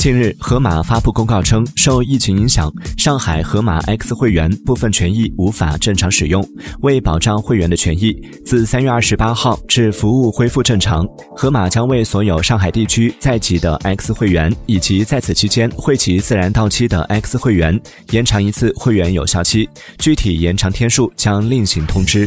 近日，盒马发布公告称，受疫情影响，上海盒马 X 会员部分权益无法正常使用。为保障会员的权益，自三月二十八号至服务恢复正常，盒马将为所有上海地区在籍的 X 会员以及在此期间会籍自然到期的 X 会员延长一次会员有效期，具体延长天数将另行通知。